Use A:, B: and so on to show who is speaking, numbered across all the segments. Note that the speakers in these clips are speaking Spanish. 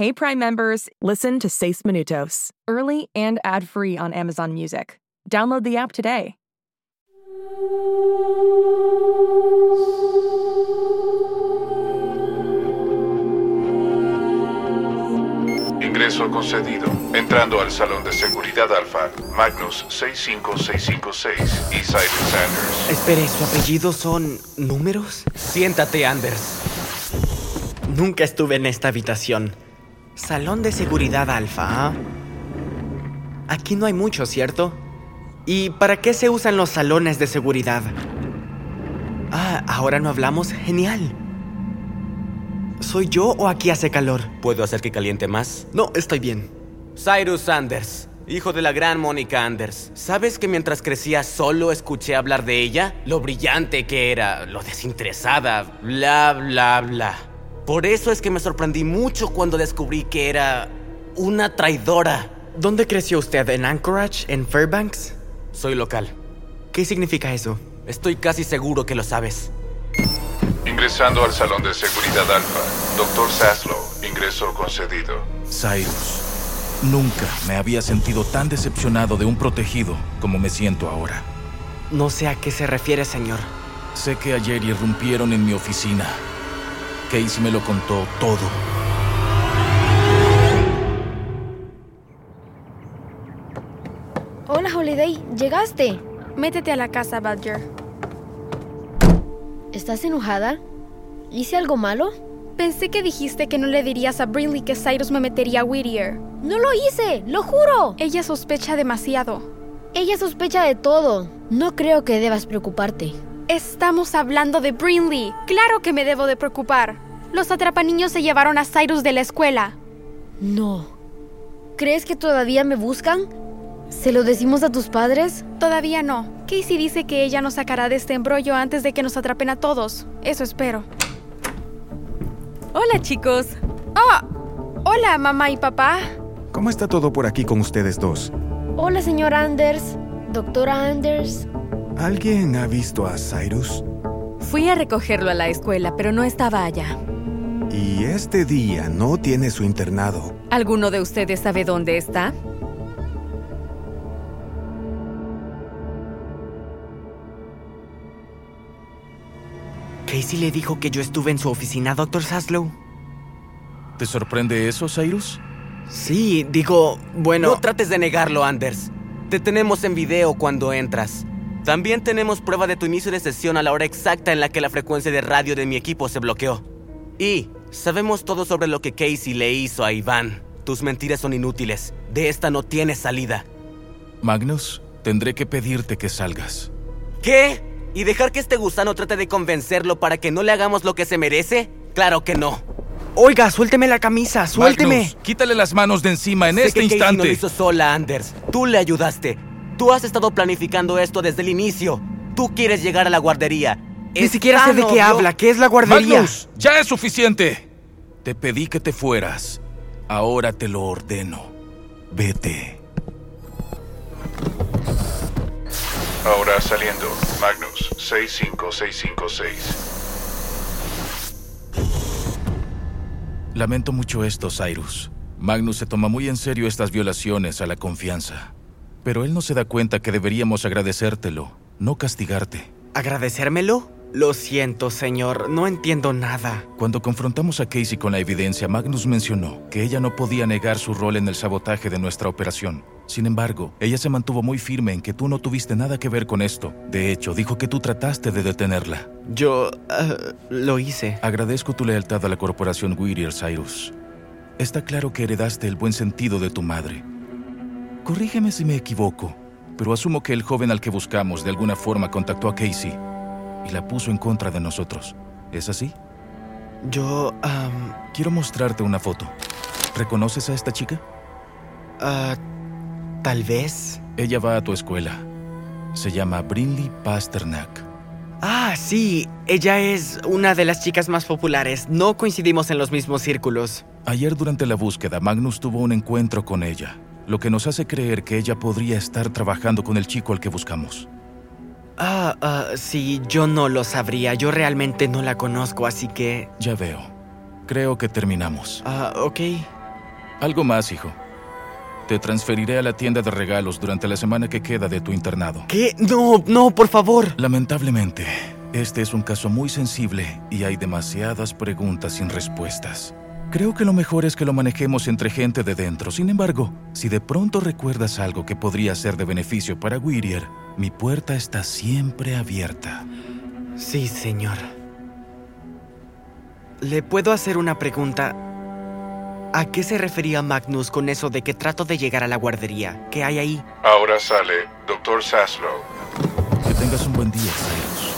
A: Hey Prime members, listen to Seis Minutos, early and ad-free on Amazon Music. Download the app today.
B: Ingreso concedido. Entrando al salón de seguridad Alfa, Magnus 65656 y Cyrus Sanders.
C: Espere, ¿su apellido son números?
D: Siéntate, Anders.
C: Nunca estuve en esta habitación. Salón de seguridad alfa, ¿ah? Aquí no hay mucho, ¿cierto? ¿Y para qué se usan los salones de seguridad? Ah, ahora no hablamos. Genial. ¿Soy yo o aquí hace calor?
D: ¿Puedo hacer que caliente más?
C: No, estoy bien.
D: Cyrus Anders, hijo de la gran Mónica Anders. ¿Sabes que mientras crecía solo escuché hablar de ella? Lo brillante que era, lo desinteresada, bla, bla, bla. Por eso es que me sorprendí mucho cuando descubrí que era una traidora.
C: ¿Dónde creció usted? ¿En Anchorage? ¿En Fairbanks?
D: Soy local.
C: ¿Qué significa eso?
D: Estoy casi seguro que lo sabes.
B: Ingresando al salón de seguridad Alfa, Dr. Saslow, ingreso concedido.
E: Cyrus, nunca me había sentido tan decepcionado de un protegido como me siento ahora.
C: No sé a qué se refiere, señor.
E: Sé que ayer irrumpieron en mi oficina. Casey me lo contó todo.
F: Hola, Holiday. ¿Llegaste?
G: Métete a la casa, Badger.
F: ¿Estás enojada? ¿Hice algo malo?
G: Pensé que dijiste que no le dirías a Brinley que Cyrus me metería a Whittier.
F: ¡No lo hice! ¡Lo juro!
G: Ella sospecha demasiado.
F: Ella sospecha de todo. No creo que debas preocuparte.
G: Estamos hablando de Brinley. Claro que me debo de preocupar. Los atrapaniños se llevaron a Cyrus de la escuela.
F: No. ¿Crees que todavía me buscan? ¿Se lo decimos a tus padres?
G: Todavía no. Casey dice que ella nos sacará de este embrollo antes de que nos atrapen a todos. Eso espero.
H: Hola, chicos.
G: Oh, hola, mamá y papá.
I: ¿Cómo está todo por aquí con ustedes dos?
F: Hola, señor Anders. Doctora Anders.
I: ¿Alguien ha visto a Cyrus?
H: Fui a recogerlo a la escuela, pero no estaba allá.
I: Y este día no tiene su internado.
H: ¿Alguno de ustedes sabe dónde está?
C: Casey le dijo que yo estuve en su oficina, Dr. Saslow.
E: ¿Te sorprende eso, Cyrus?
C: Sí, digo, bueno...
D: No trates de negarlo, Anders. Te tenemos en video cuando entras. También tenemos prueba de tu inicio de sesión a la hora exacta en la que la frecuencia de radio de mi equipo se bloqueó. Y sabemos todo sobre lo que Casey le hizo a Iván. Tus mentiras son inútiles. De esta no tienes salida.
E: Magnus, tendré que pedirte que salgas.
D: ¿Qué? ¿Y dejar que este gusano trate de convencerlo para que no le hagamos lo que se merece? Claro que no.
C: Oiga, suélteme la camisa, suélteme.
E: Magnus, quítale las manos de encima en
D: Sé
E: este
D: que Casey
E: instante.
D: no lo hizo sola, Anders. Tú le ayudaste. Tú has estado planificando esto desde el inicio. Tú quieres llegar a la guardería.
C: Ni
D: Es
C: siquiera sé de qué
D: obvio-
C: habla. ¿Qué es la guardería?
E: Magnus, ya es suficiente. Te pedí que te fueras. Ahora te lo ordeno. Vete.
B: Ahora saliendo, Magnus 65656.
E: Lamento mucho esto, Cyrus. Magnus se toma muy en serio estas violaciones a la confianza. Pero él no se da cuenta que deberíamos agradecértelo, no castigarte.
C: ¿Agradecérmelo? Lo siento, señor. No entiendo nada.
E: Cuando confrontamos a Casey con la evidencia, Magnus mencionó que ella no podía negar su rol en el sabotaje de nuestra operación. Sin embargo, ella se mantuvo muy firme en que tú no tuviste nada que ver con esto. De hecho, dijo que tú trataste de detenerla.
C: Yo... ah, lo hice.
E: Agradezco tu lealtad a la corporación Whittier, Cyrus. Está claro que heredaste el buen sentido de tu madre. Corrígeme si me equivoco, pero asumo que el joven al que buscamos de alguna forma contactó a Casey y la puso en contra de nosotros. ¿Es así?
C: Yo...
E: Quiero mostrarte una foto. ¿Reconoces a esta chica?
C: ah, Tal vez...
E: Ella va a tu escuela. Se llama Brinley Pasternak.
C: Ah, sí. Ella es una de las chicas más populares. No coincidimos en los mismos círculos.
E: Ayer durante la búsqueda, Magnus tuvo un encuentro con ella, lo que nos hace creer que ella podría estar trabajando con el chico al que buscamos.
C: Ah, ah, sí, yo no lo sabría. Yo realmente no la conozco, así que...
E: Ya veo. Creo que terminamos.
C: Ah, ok.
E: Algo más, hijo. Te transferiré a la tienda de regalos durante la semana que queda de tu internado.
C: ¿Qué? No, no, por favor.
E: Lamentablemente, este es un caso muy sensible y hay demasiadas preguntas sin respuestas. Creo que lo mejor es que lo manejemos entre gente de dentro. Sin embargo, si de pronto recuerdas algo que podría ser de beneficio para Whittier, mi puerta está siempre abierta.
C: Sí, señor. ¿Le puedo hacer una pregunta? ¿A qué se refería Magnus con eso de que trato de llegar a la guardería? ¿Qué hay ahí?
B: Ahora sale Dr. Saslow.
E: Que tengas un buen día, Cyrus.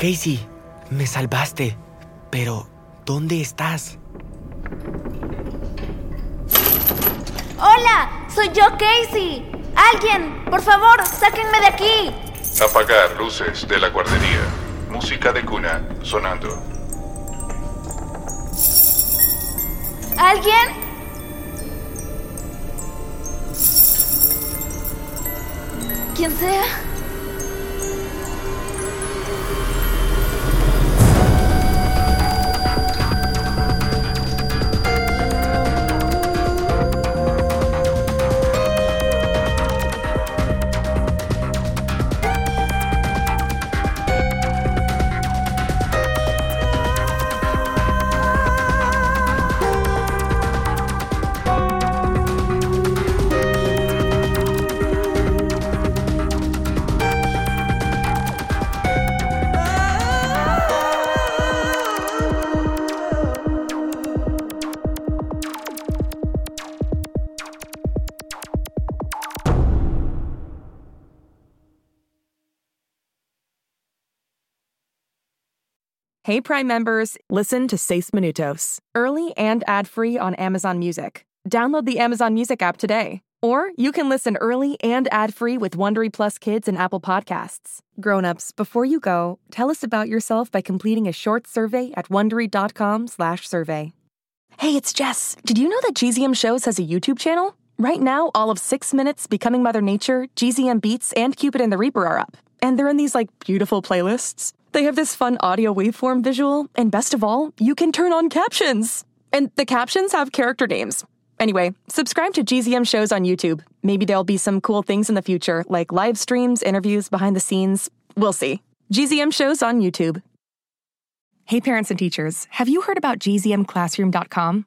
C: Casey, me salvaste. Pero, ¿dónde estás?
J: Hola, soy yo, Casey. Alguien, por favor, sáquenme de aquí.
B: Apagar luces de la guardería. Música de cuna sonando.
J: ¿Alguien? Quien sea.
A: Hey Prime members, listen to Seis Minutos, early and ad-free on Amazon Music. Download the Amazon Music app today. Or you can listen early and ad-free with Wondery Plus Kids and Apple Podcasts. Grown-ups, before you go, tell us about yourself by completing a short survey at slash survey Hey, it's Jess. Did you know that GZM Shows has a YouTube channel? Right now, all of 6 Minutes, Becoming Mother Nature, GZM Beats, and Cupid and the Reaper are up. And they're in these like beautiful playlists. They have this fun audio waveform visual, and best of all, you can turn on captions. And the captions have character names. Anyway, subscribe to GZM shows on YouTube. Maybe there'll be some cool things in the future, like live streams, interviews, behind the scenes. We'll see. GZM shows on YouTube. Hey, parents and teachers, have you heard about gzmclassroom.com?